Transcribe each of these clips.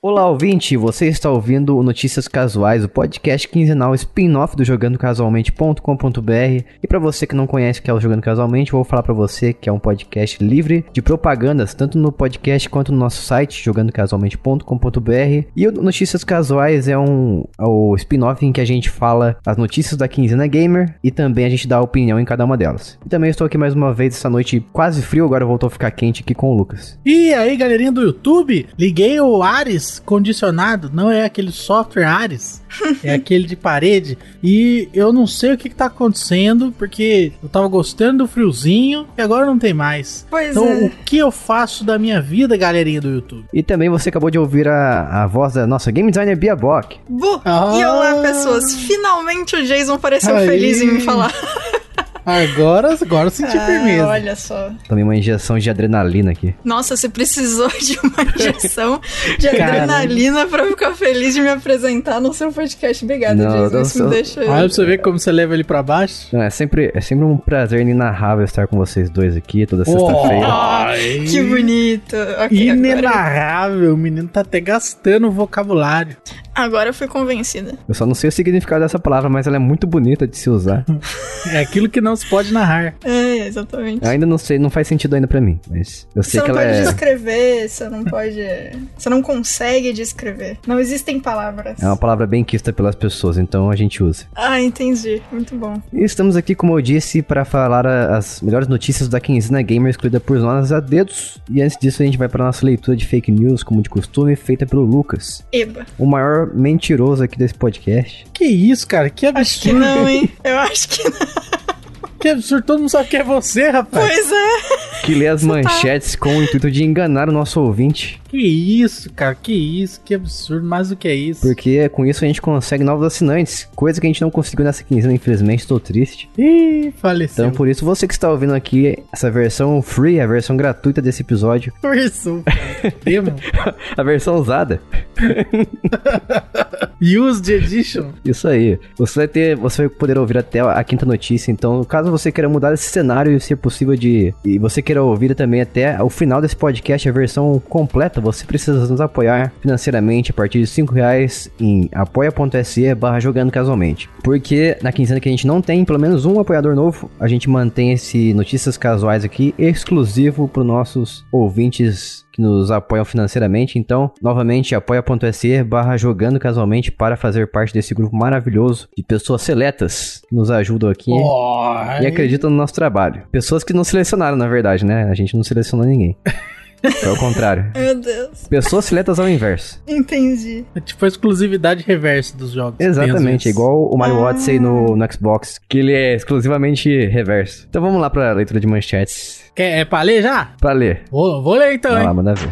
Olá, ouvinte! Você está ouvindo o Notícias Casuais, o podcast quinzenal spin-off do jogandocasualmente.com.br. E para você que não conhece o que é o Jogando Casualmente, vou falar para você que é um podcast livre de propagandas, tanto no podcast quanto no nosso site, jogandocasualmente.com.br. E o Notícias Casuais é um é o spin-off em que a gente fala as notícias da quinzena gamer e também a gente dá opinião em cada uma delas. E também estou aqui mais uma vez essa noite quase frio, agora voltou a ficar quente aqui com o Lucas. E aí, galerinha do YouTube, liguei o Ares condicionado, não é aquele software Ares, é aquele de parede. E eu não sei o que, que tá acontecendo, porque eu tava gostando do friozinho e agora não tem mais. Pois então, é. o que eu faço da minha vida, galerinha do YouTube? E também você acabou de ouvir a, a voz da nossa game designer Bia Bock. Bu! Ah. E olá, pessoas! Finalmente o Jason pareceu Aí. feliz em me falar. Agora, agora eu senti Ah, firmeza. olha só. Tomei uma injeção de adrenalina aqui. Nossa, você precisou de uma injeção de adrenalina pra ficar feliz de me apresentar no seu podcast. Obrigada, Jason. não Isso me deixa. Olha pra você ver como você leva ele pra baixo. Não, é sempre, é sempre um prazer inenarrável estar com vocês dois aqui toda sexta-feira. Que bonito. Ok, agora, Inenarrável, o menino tá até gastando o vocabulário. Agora eu fui convencida. Eu só não sei o significado dessa palavra, mas ela é muito bonita de se usar. É aquilo que não se pode narrar. É, exatamente. Eu ainda não sei, não faz sentido ainda pra mim, mas eu sei Você que não ela pode é, descrever, você não pode. Você não consegue descrever. Não existem palavras. é uma palavra bem quista pelas pessoas, então a gente usa. Ah, entendi. Muito bom. E estamos aqui, como eu disse, para falar as melhores notícias da quinzena gamer escolhida por nós a dedos. E antes disso, a gente vai para nossa leitura de fake news, como de costume, feita pelo Lucas, Eba. o maior mentiroso aqui desse podcast. Que isso, cara? Que Acho que absurdo. não, hein? Eu acho que não. Que absurdo. Todo mundo sabe que é você, rapaz. Pois é. Que lê as tá- manchetes com o intuito de enganar o nosso ouvinte. Que isso, cara? Que isso? Que absurdo. Mais do que é isso. Porque com isso a gente consegue novos assinantes. Coisa que a gente não conseguiu nessa quinzena, infelizmente, estou triste. Ih, faleceu. Então, por isso, você que está ouvindo aqui essa versão free, a versão gratuita desse episódio, Versão, a versão usada, Used Edition. isso aí. Você vai ter, você vai poder ouvir até a quinta notícia. Então, caso você queira mudar esse cenário e se possível de e você queira ouvir também até o final desse podcast a versão completa, você precisa nos apoiar financeiramente a partir de 5 reais em apoia.se barra jogando casualmente. Porque na quinzena que a gente não tem pelo menos um apoiador novo, a gente mantém esse notícias casuais aqui exclusivo para os nossos ouvintes que nos apoiam financeiramente. Então, novamente, apoia.se barra jogando casualmente para fazer parte desse grupo maravilhoso de pessoas seletas que nos ajudam aqui e acreditam no nosso trabalho. Pessoas que não selecionaram, na verdade, né? A gente não selecionou ninguém. Foi ao contrário. Meu Deus. Pessoas seletas ao inverso. Entendi. É tipo a exclusividade reversa dos jogos. Exatamente, igual o Mario Ah. Odyssey no, no Xbox, que ele é exclusivamente reverso. Então vamos lá pra leitura de manchetes. Quer, é pra ler já? Pra ler. Vou, vou ler então, Vai lá, hein? manda ver.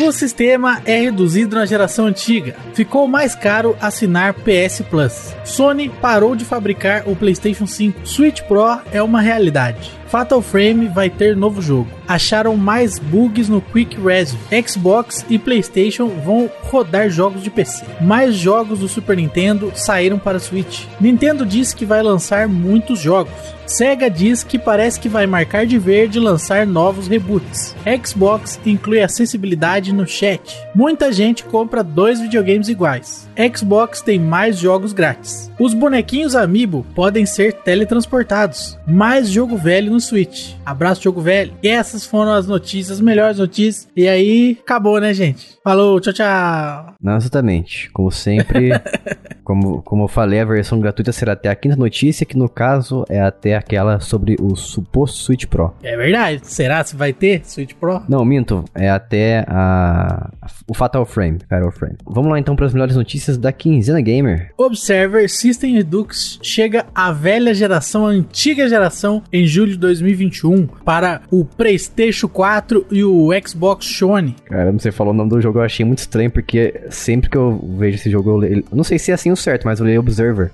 O sistema é reduzido na geração antiga. Ficou mais caro assinar PS Plus. Sony parou de fabricar o PlayStation 5. Switch Pro é uma realidade. Fatal Frame vai ter novo jogo. Acharam mais bugs no Quick Resume. Xbox e PlayStation vão rodar jogos de PC. Mais jogos do Super Nintendo saíram para Switch. Nintendo diz que vai lançar muitos jogos. Sega diz que parece que vai marcar de verde lançar novos reboots. Xbox inclui acessibilidade no chat. Muita gente compra dois videogames iguais. Xbox tem mais jogos grátis. Os bonequinhos Amiibo podem ser teletransportados. Mais jogo velho no Switch. Abraço, jogo velho. E essas foram as notícias, as melhores notícias. E aí, acabou, né, gente? Falou, tchau, tchau. Não, exatamente. Como sempre, como, como eu falei, a versão gratuita será até a quinta notícia, que no caso é até aquela sobre o suposto Switch Pro. É verdade. Será se vai ter Switch Pro? Não, minto, é até a, o Fatal Frame, Fatal Frame. Vamos lá então para as melhores notícias da quinzena gamer. Observer System Redux chega à velha geração, à antiga geração, em julho de 2021 para o PlayStation 4 e o Xbox One. Caramba, você falou o nome do jogo, eu achei muito estranho, porque sempre que eu vejo esse jogo, eu, leio, não sei se é assim o certo, mas eu leio Observer,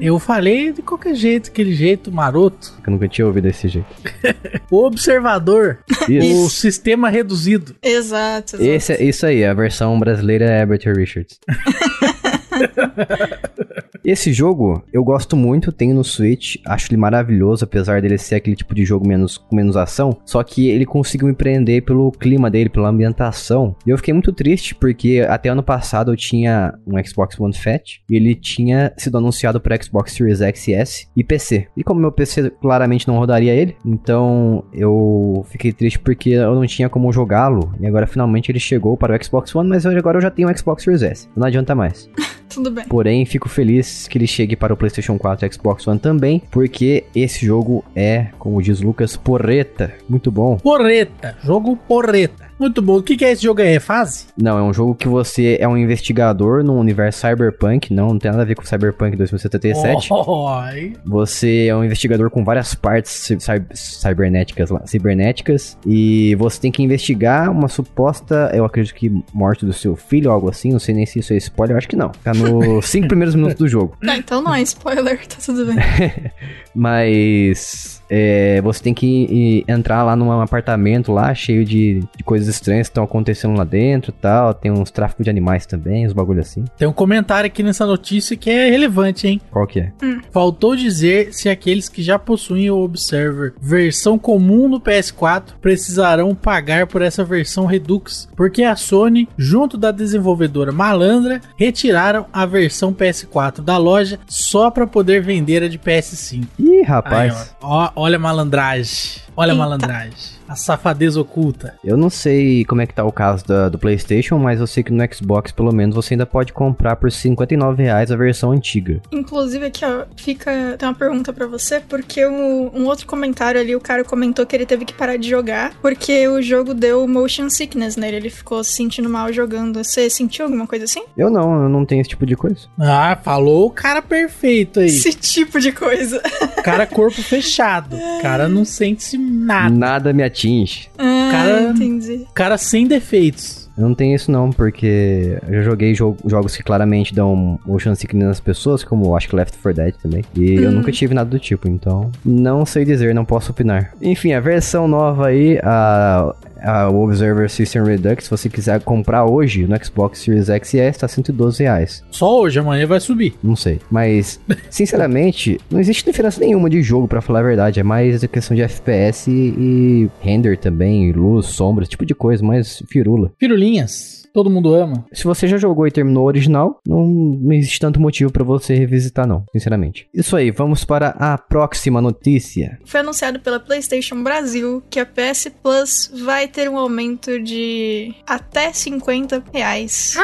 Eu falei de qualquer jeito, aquele jeito maroto. que eu nunca tinha ouvido desse jeito. O Observador, o Isso. sistema reduzido. Exato, exato. Esse, é- isso aí, a versão brasileira é Herbert Richards. Esse jogo eu gosto muito, tenho no Switch, acho ele maravilhoso, apesar dele ser aquele tipo de jogo menos, com menos ação. Só que ele conseguiu me prender pelo clima dele, pela ambientação. E eu fiquei muito triste porque até ano passado eu tinha um Xbox One Fat e ele tinha sido anunciado para Xbox Series X e S e PC. E como meu PC claramente não rodaria ele, então eu fiquei triste porque eu não tinha como jogá-lo. E agora finalmente ele chegou para o Xbox One, mas agora eu já tenho um Xbox Series S. Não adianta mais. Tudo bem. Porém, fico feliz que ele chegue para o PlayStation 4 e Xbox One também, porque esse jogo é, como diz Lucas, porreta. Muito bom. Porreta. Jogo porreta. Muito bom. O que, que é esse jogo aí? É fase? Não, é um jogo que você é um investigador no universo cyberpunk. Não, não tem nada a ver com Cyberpunk 2077. Oi. Você é um investigador com várias partes cibernéticas lá, cibernéticas. E você tem que investigar uma suposta, eu acredito que morte do seu filho ou algo assim. Não sei nem se isso é spoiler, eu acho que não. Tá nos 5 primeiros minutos do jogo. Não, então não é spoiler, tá tudo bem. Mas é, você tem que ir- entrar lá num apartamento lá cheio de, de coisas estranhas que estão acontecendo lá dentro e tal. Tem uns tráficos de animais também, uns bagulho assim. Tem um comentário aqui nessa notícia que é relevante, hein? Qual que é? Faltou dizer se aqueles que já possuem o Observer versão comum no PS4 precisarão pagar por essa versão Redux, porque a Sony, junto da desenvolvedora Malandra, retiraram a versão PS4 da loja só para poder vender a de PS5. Ih, Aí, rapaz. ó, ó, olha a malandragem. Olha a malandragem. A safadeza oculta. Eu não sei como é que tá o caso da- do PlayStation, mas eu sei que no Xbox, pelo menos, você ainda pode comprar por 59 reais a versão antiga. Inclusive aqui, ó, fica. Tem uma pergunta pra você, porque um, um outro comentário ali, o cara comentou que ele teve que parar de jogar porque o jogo deu motion sickness nele. Ele ficou se sentindo mal jogando. Você sentiu alguma coisa assim? Eu não, eu não tenho esse tipo de coisa. Ah, falou o cara perfeito aí. Esse tipo de coisa. O cara corpo fechado. O cara não sente nada. Nada me atinge. Ah, Cara- entendi. Cara sem defeitos. Eu não tenho isso não, porque eu já joguei jo- jogos que claramente dão motion sickness nas pessoas, como eu acho que Left 4 Dead também. E eu Hum. nunca tive nada do tipo, então não sei dizer, não posso opinar. Enfim, a versão nova aí, a, a Observer System Redux, se você quiser comprar hoje no Xbox Series X e S, tá 112 reais. Só hoje, amanhã vai subir. Não sei. Mas, sinceramente, não existe diferença nenhuma de jogo, pra falar a verdade. É mais a questão de FPS e, render também, luz, sombra, esse tipo de coisa, mais firula. Pirulinhas. Todo mundo ama. Se você já jogou e terminou o original, não, não existe tanto motivo pra você revisitar, não, sinceramente. Isso aí, vamos para a próxima notícia. Foi anunciado pela PlayStation Brasil que a PS Plus vai ter um aumento de até 50 reais.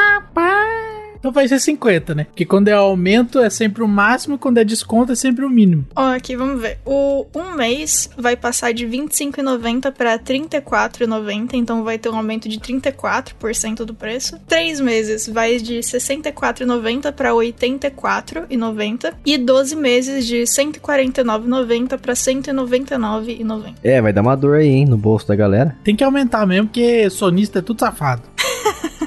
Então vai ser 50, né? Porque quando é aumento é sempre o máximo e quando é desconto é sempre o mínimo. Ó, aqui, vamos ver. O um mês vai passar de R$ 25,90 para R$ 34,90, então vai ter um aumento de 34% do preço. Três meses vai de R$ 64,90 para R$ 84,90 e 12 meses de R$ 149,90 para R$ 199,90. É, vai dar uma dor aí, hein, no bolso da galera. Tem que aumentar mesmo, porque sonista é tudo safado.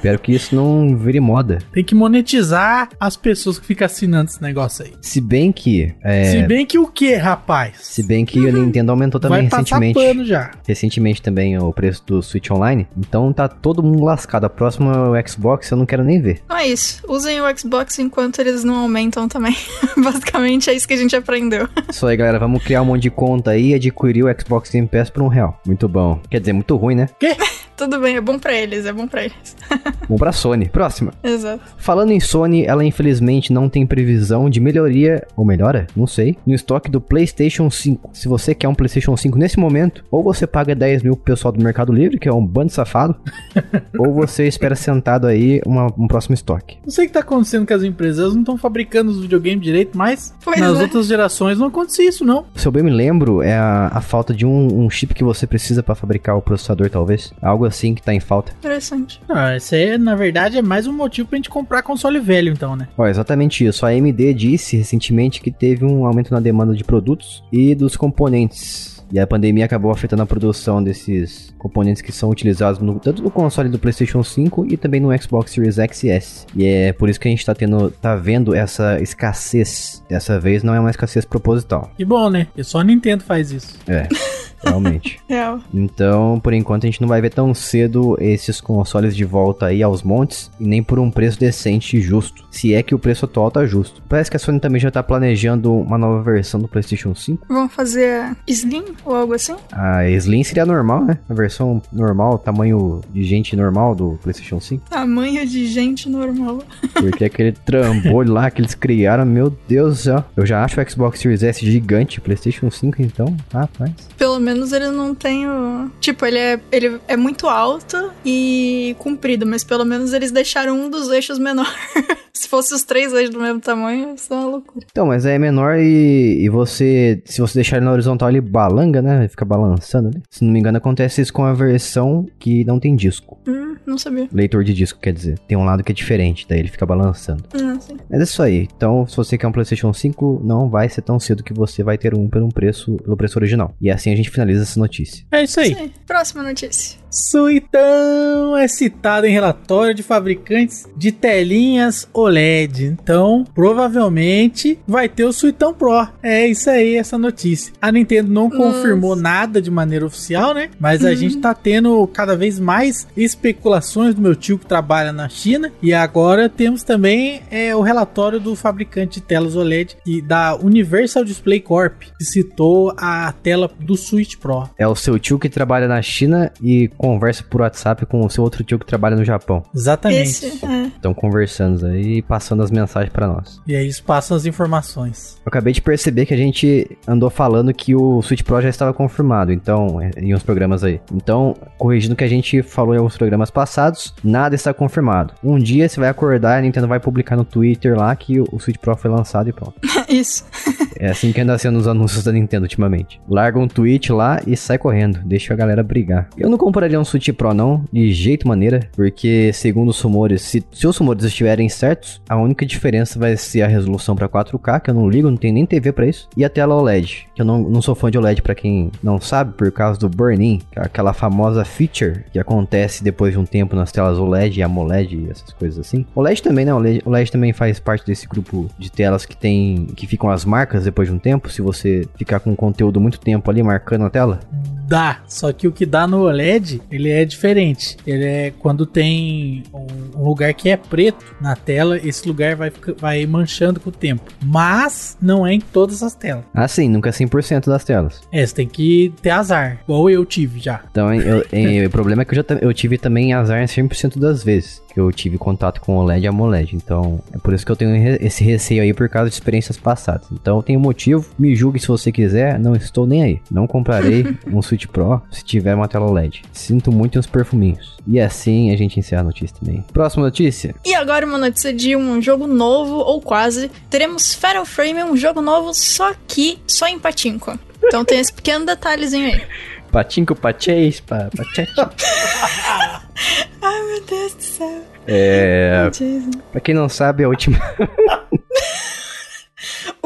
Espero que isso não vire moda. Tem que monetizar as pessoas que ficam assinando esse negócio aí. Se bem que. É, Se bem que o que, rapaz? se bem que a Nintendo aumentou também Vai recentemente. pano já. Recentemente também o preço do Switch Online. Então tá todo mundo lascado. A próxima é o Xbox eu não quero nem ver. Então é isso. Usem o Xbox enquanto eles não aumentam também. Basicamente é isso que a gente aprendeu. Isso aí, galera. Vamos criar um monte de conta aí e adquirir o Xbox Game Pass por um real. Muito bom. Quer dizer, muito ruim, né? Tudo bem, é bom pra eles, é bom pra eles. Bom pra Sony. Próxima. Exato. Falando em Sony, ela infelizmente não tem previsão de melhoria, ou melhora, não sei, no estoque do PlayStation 5. Se você quer um PlayStation 5 nesse momento, ou você paga 10 mil pro pessoal do Mercado Livre, que é um bando de safado, ou você espera sentado aí uma- um próximo estoque. Não sei o que tá acontecendo com as empresas. Elas não estão fabricando os videogames direito, mas Pois nas é. outras gerações não acontecia isso, não. Se eu bem me lembro, é a, a falta de um, um chip que você precisa pra fabricar o processador, talvez. Algo assim que tá em falta. Interessante. Ah, isso aí, na verdade, é mais um motivo pra gente comprar console velho, então, né? Ó, exatamente isso. A AMD disse recentemente que teve um aumento na demanda de produtos e dos componentes. E a pandemia acabou afetando a produção desses componentes que são utilizados no, tanto no console do PlayStation 5 e também no Xbox Series X e S. E é por isso que a gente tá tendo, tá vendo essa escassez. Dessa vez não é uma escassez proposital. Que bom, né? E só a Nintendo faz isso. É. realmente. Real. Então, por enquanto, a gente não vai ver tão cedo esses consoles de volta aí aos montes e nem por um preço decente e justo. Se é que o preço atual tá justo. Parece que a Sony também já tá planejando uma nova versão do PlayStation 5. Vamos fazer Slim ou algo assim? A Slim seria normal, né? A versão normal, tamanho de gente normal do PlayStation 5. Tamanho de gente normal. Porque aquele trambolho lá que eles criaram, meu Deus do céu. Eu já acho o Xbox Series S gigante, PlayStation 5 então, rapaz. Pelo menos ele não tem o. Tipo, ele é, ele é muito alto e comprido, mas pelo menos eles deixaram um dos eixos menor. Se fosse os três eixos do mesmo tamanho, isso é uma loucura. Então, mas é menor e, e você, se você deixar ele na horizontal, ele balanga, né? Ele fica balançando ali. Se não me engano, acontece isso com a versão que não tem disco. Hum, não sabia. Leitor de disco, quer dizer. Tem um lado que é diferente, daí ele fica balançando. Hum, sim. Mas é isso aí. Então, se você quer um PlayStation 5, não vai ser tão cedo que você vai ter um um preço, pelo preço original. E assim a gente finaliza essa notícia. É isso aí. Sim. Próxima notícia. Suitão é citado em relatório de fabricantes de telinhas OLED. Então, provavelmente vai ter o Suitão Pro. É isso aí, essa notícia. A Nintendo não confirmou nada de maneira oficial, né? Mas a gente tá tendo cada vez mais especulações do meu tio que trabalha na China. E agora temos também é, o relatório do fabricante de telas OLED e da Universal Display Corp, que citou a tela do Switch Pro. É o seu tio que trabalha na China e conversa por WhatsApp com o seu outro tio que trabalha no Japão. Exatamente. Esse, é. Estão conversando aí e passando as mensagens pra nós. E aí eles passam as informações. Eu acabei de perceber que a gente andou falando que o Switch Pro já estava confirmado, então, é, em uns programas aí. Então, corrigindo o que a gente falou em alguns programas passados, nada está confirmado. Um dia você vai acordar e a Nintendo vai publicar no Twitter lá que o Switch Pro foi lançado e pronto. Isso. É assim que anda sendo os anúncios da Nintendo ultimamente. Larga um tweet lá e sai correndo. Deixa a galera brigar. Eu não compraria um Switch Pro não, de jeito maneira, porque segundo os rumores, se, se os rumores estiverem certos, a única diferença vai ser a resolução para 4K, que eu não ligo, não tenho nem TV para isso, e a tela OLED, que eu não, não sou fã de OLED para quem não sabe, por causa do burn-in, é aquela famosa feature que acontece depois de um tempo nas telas OLED e AMOLED e essas coisas assim. OLED também, né? OLED, OLED também faz parte desse grupo de telas que tem que ficam as marcas depois de um tempo, se você ficar com conteúdo muito tempo ali marcando a tela. Dá, só que o que dá no OLED, ele é diferente. Ele é quando tem um, um lugar que é preto na tela, esse lugar vai, vai manchando com o tempo. Mas não é em todas as telas. Assim, nunca é 100% das telas. É, você tem que ter azar, igual eu tive já. Então, eu, em- o problema é que eu, já, eu tive também azar em 100% das vezes que eu tive contato com OLED e AMOLED. Então, é por isso que eu tenho esse receio aí por causa de experiências passadas. Então, eu tenho motivo. Me julgue se você quiser. Não estou nem aí. Não comprarei um Switch Pro se tiver uma tela OLED. Sinto muito uns perfuminhos. E assim a gente encerra a notícia também. Próxima notícia. E agora uma notícia de um jogo novo, ou quase. Teremos Fatal Frame, um jogo novo, só que só em Patinco. Então tem esse pequeno detalhezinho aí. Patinco, pachês, pa, pachete. Ai, meu Deus do céu. É. Pra quem não sabe, a última.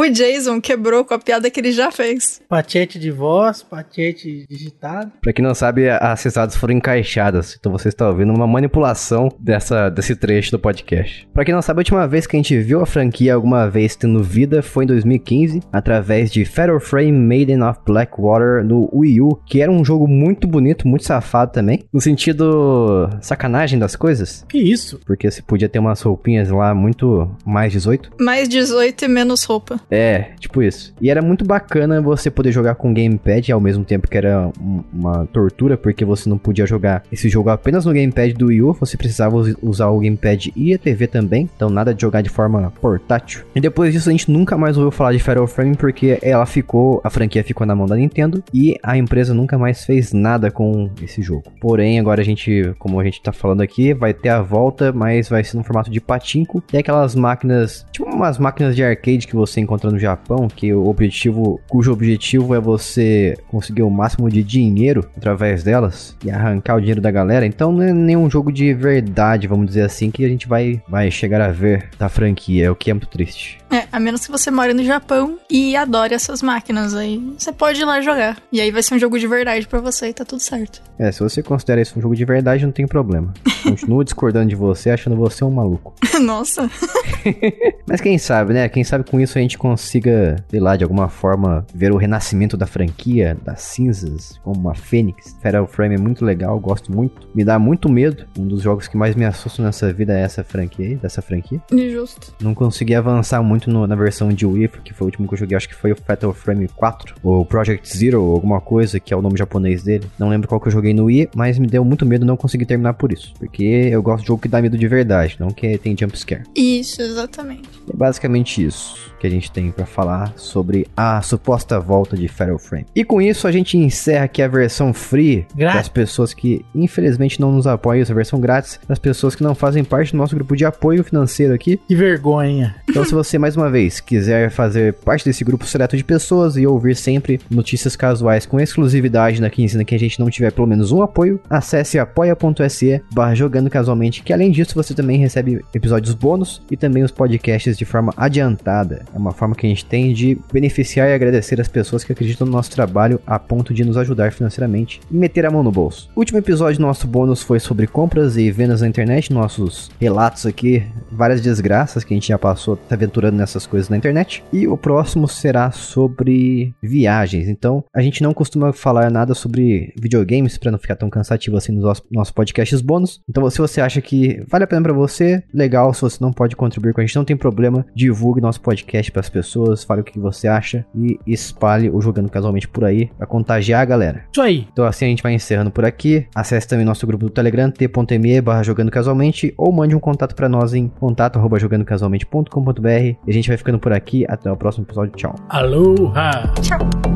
O Jason quebrou com a piada que ele já fez. Pachete de voz, pachete digitado. Pra quem não sabe, as risadas foram encaixadas. Então você está ouvindo uma manipulação dessa, desse trecho do podcast. Pra quem não sabe, a última vez que a gente viu a franquia alguma vez tendo vida foi em 2015, através de Fatal Frame Maiden of Blackwater no Wii U, que era um jogo muito bonito, muito safado também. No sentido sacanagem das coisas. Que isso? Porque você podia ter umas roupinhas lá muito mais 18. Mais 18 e menos roupa. É, tipo isso. E era muito bacana você poder jogar com gamepad ao mesmo tempo que era um- uma tortura, porque você não podia jogar esse jogo apenas no gamepad do Wii U, você precisava us- usar o gamepad e a TV também, então nada de jogar de forma portátil. E depois disso a gente nunca mais ouviu falar de Fatal Frame porque ela ficou, a franquia ficou na mão da Nintendo e a empresa nunca mais fez nada com esse jogo. Porém, agora a gente, como a gente tá falando aqui, vai ter a volta, mas vai ser no formato de patinco. E aquelas máquinas, tipo umas máquinas de arcade que você encontra no Japão, que o objetivo, cujo objetivo é você conseguir o máximo de dinheiro através delas e arrancar o dinheiro da galera. Então não é nenhum jogo de verdade, vamos dizer assim, que a gente vai, vai chegar a ver da franquia, o que é muito triste. É, a menos que você more no Japão e adore essas máquinas aí. Você pode ir lá jogar. E aí vai ser um jogo de verdade pra você e tá tudo certo. É, se você considera isso um jogo de verdade, não tem problema. Continuo discordando de você, achando você um maluco. Nossa. Mas quem sabe, né? Quem sabe com isso a gente consiga, sei lá, de alguma forma, ver o renascimento da franquia, das cinzas, como uma fênix. Fatal Frame é muito legal, gosto muito. Me dá muito medo. Um dos jogos que mais me assustam nessa vida é essa franquia aí, dessa franquia. Justo. Não consegui avançar muito no- na versão de Wii, que foi o último que eu joguei, acho que foi o Fatal Frame 4, ou Project Zero, ou alguma coisa, que é o nome japonês dele. Não lembro qual que eu joguei no Wii, mas me deu muito medo não conseguir terminar por isso. Porque eu gosto de jogo que dá medo de verdade, não que tem jump scare. Isso, exatamente. É basicamente isso que a gente tem pra falar sobre a suposta volta de Fatal Frame. E com isso a gente encerra aqui a versão free Grátis. das pessoas que infelizmente não nos apoiam, essa versão grátis das pessoas que não fazem parte do nosso grupo de apoio financeiro aqui. Que vergonha. Então, se você mais uma vez quiser fazer parte desse grupo seleto de pessoas e ouvir sempre notícias casuais com exclusividade na quinzena que a gente não tiver pelo menos um apoio, acesse apoia.se barra jogando casualmente, que além disso você também recebe episódios bônus e também os podcasts de forma adiantada. É uma forma que a gente tem de beneficiar e agradecer as pessoas que acreditam no nosso trabalho a ponto de nos ajudar financeiramente e meter a mão no bolso. O último episódio do nosso bônus foi sobre compras e vendas na internet, nossos relatos aqui, várias desgraças que a gente já passou se aventurando nessas coisas na internet. E o próximo será sobre viagens. Então, a gente não costuma falar nada sobre videogames para não ficar tão cansativo assim nos nossos podcasts bônus. Então, se você acha que vale a pena para você, legal. Se você não pode contribuir com a gente, não tem problema. Divulgue nosso podcast para as pessoas, fale o que você acha e espalhe o Jogando Casualmente por aí para contagiar a galera. Isso aí. Então assim a gente vai encerrando por aqui. Acesse também nosso grupo do Telegram, t.me barra jogando casualmente, ou mande um contato pra nós em contato arroba jogandocasualmente.com.br. E a gente vai ficando por aqui. Até o próximo episódio. Tchau. Aloha. Tchau.